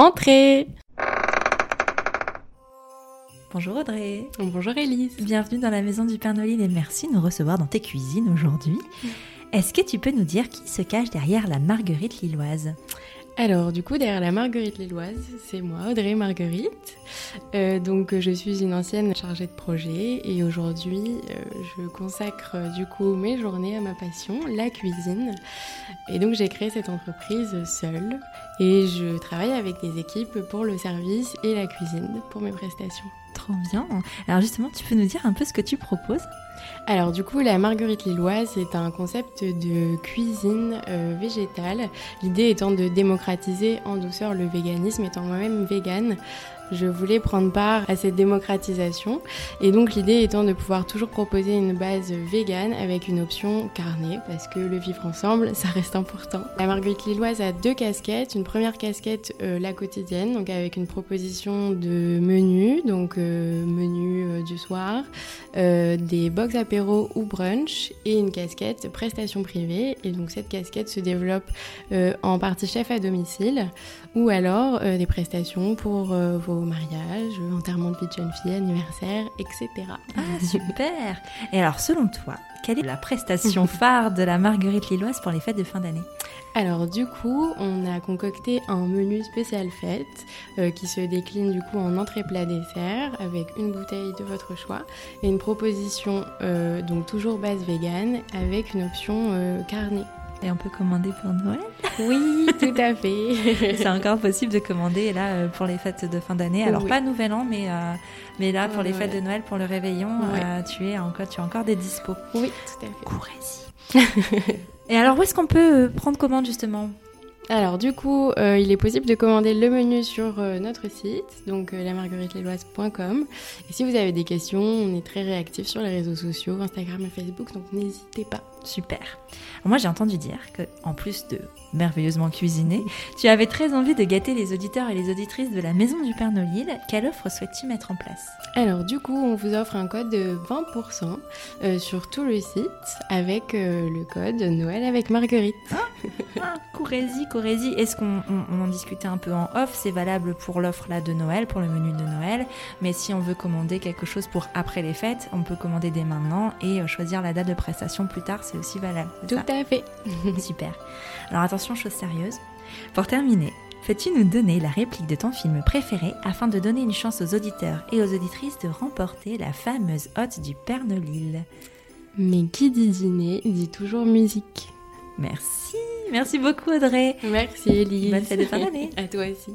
Entrez Bonjour Audrey. Bonjour Elise. Bienvenue dans la maison du Père Nolil et merci de nous recevoir dans tes cuisines aujourd'hui. Est-ce que tu peux nous dire qui se cache derrière la marguerite lilloise? Alors, du coup, derrière la marguerite lilloise, c'est moi, Audrey Marguerite. Euh, donc, je suis une ancienne chargée de projet et aujourd'hui, euh, je consacre euh, du coup mes journées à ma passion, la cuisine. Et donc, j'ai créé cette entreprise seule et je travaille avec des équipes pour le service et la cuisine pour mes prestations. Trop bien. Alors justement, tu peux nous dire un peu ce que tu proposes? Alors du coup, la marguerite lilloise est un concept de cuisine euh, végétale. L'idée étant de démocratiser en douceur le véganisme, étant moi-même végane. Je voulais prendre part à cette démocratisation et donc l'idée étant de pouvoir toujours proposer une base végane avec une option carnée parce que le vivre ensemble ça reste important. La marguerite lilloise a deux casquettes. Une première casquette euh, la quotidienne donc avec une proposition de menu donc euh, menu euh, du soir, euh, des box apéro ou brunch et une casquette prestation privée et donc cette casquette se développe en partie chef à domicile ou alors des prestations pour euh, vos mariages, enterrement de vie de jeune fille, anniversaire, etc. Ah, super Et alors, selon toi, quelle est la prestation phare de la marguerite lilloise pour les fêtes de fin d'année? Alors du coup, on a concocté un menu spécial fête euh, qui se décline du coup en entrée plat dessert avec une bouteille de votre choix et une proposition euh, donc toujours base vegan avec une option euh, carnée. Et on peut commander pour Noël Oui, tout à fait. C'est encore possible de commander là euh, pour les fêtes de fin d'année. Alors Oui. pas Nouvel An, mais, euh, mais là Pour les fêtes de Noël, pour le réveillon, Ouais. euh, tu, es encore, tu as encore des dispos. Oui, tout à fait. Courez-y Et alors où est-ce qu'on peut prendre commande justement? Alors du coup, euh, il est possible de commander le menu sur euh, notre site, donc euh. Et si vous avez des questions, on est très réactifs sur les réseaux sociaux, Instagram et Facebook, donc n'hésitez pas. Super. Alors, moi j'ai entendu dire que en plus de merveilleusement cuisiner, tu avais très envie de gâter les auditeurs et les auditrices de la Maison du Père Nolil. Quelle offre souhaites-tu mettre en place? Alors du coup, on vous offre un code de 20% euh, sur tout le site avec euh, le code Noël avec Marguerite. Ah, courez-y, courez-y. Est-ce qu'on on- on en discutait un peu en off? C'est valable pour l'offre là de Noël, pour le menu de Noël. Mais si on veut commander quelque chose pour après les fêtes, on peut commander dès maintenant et euh, choisir la date de prestation plus tard. C'est aussi valable. Tout à fait. Super. Alors attention, chose sérieuse. Pour terminer, peux-tu nous donner la réplique de ton film préféré afin de donner une chance aux auditeurs et aux auditrices de remporter la fameuse hotte du Père Nolil Mais qui dit dîner dit toujours musique. Merci. Merci beaucoup Audrey. Merci Elise. Bonne fête de fin d'année. à toi aussi.